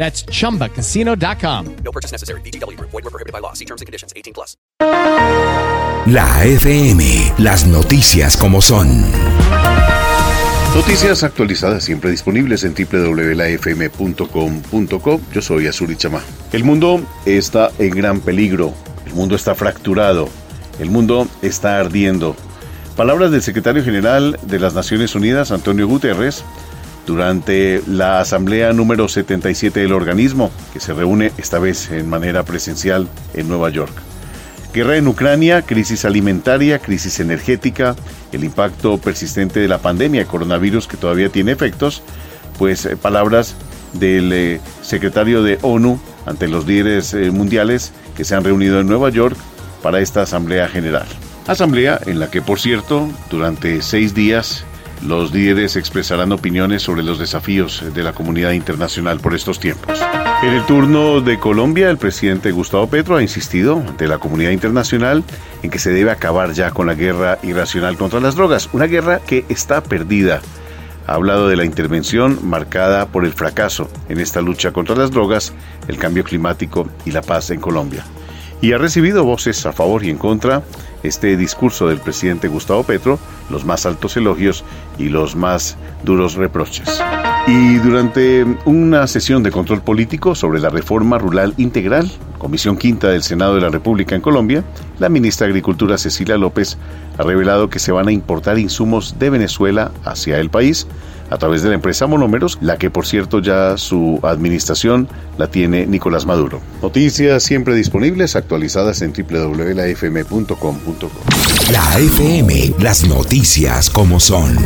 That's chumbacasino.com. No purchase necessary. BGW. Void were prohibited by law. See terms and conditions. 18 plus. La FM, las noticias como son. Noticias actualizadas siempre disponibles en www.lafm.com.co. Yo soy Azuri Chama. El mundo está en gran peligro. El mundo está fracturado. El mundo está ardiendo. Palabras del secretario general de las Naciones Unidas, Antonio Guterres, durante la asamblea número 77 del organismo, que se reúne esta vez en manera presencial en Nueva York. Guerra en Ucrania, crisis alimentaria, crisis energética, el impacto persistente de la pandemia de coronavirus que todavía tiene efectos, pues eh, palabras del eh, secretario de ONU ante los líderes eh, mundiales que se han reunido en Nueva York para esta Asamblea General. Asamblea en la que, por cierto, durante seis días los líderes expresarán opiniones sobre los desafíos de la comunidad internacional por estos tiempos. En el turno de Colombia, el presidente Gustavo Petro ha insistido ante la comunidad internacional en que se debe acabar ya con la guerra irracional contra las drogas, una guerra que está perdida. Ha hablado de la intervención marcada por el fracaso en esta lucha contra las drogas, el cambio climático y la paz en Colombia. Y ha recibido voces a favor y en contra este discurso del presidente Gustavo Petro, los más altos elogios y los más duros reproches. Y durante una sesión de control político sobre la reforma rural integral, Comisión Quinta del Senado de la República en Colombia, la ministra de Agricultura Cecilia López ha revelado que se van a importar insumos de Venezuela hacia el país a través de la empresa Monómeros, la que por cierto ya su administración la tiene Nicolás Maduro. Noticias siempre disponibles, actualizadas en www.lafm.com.co. La FM, las noticias como son.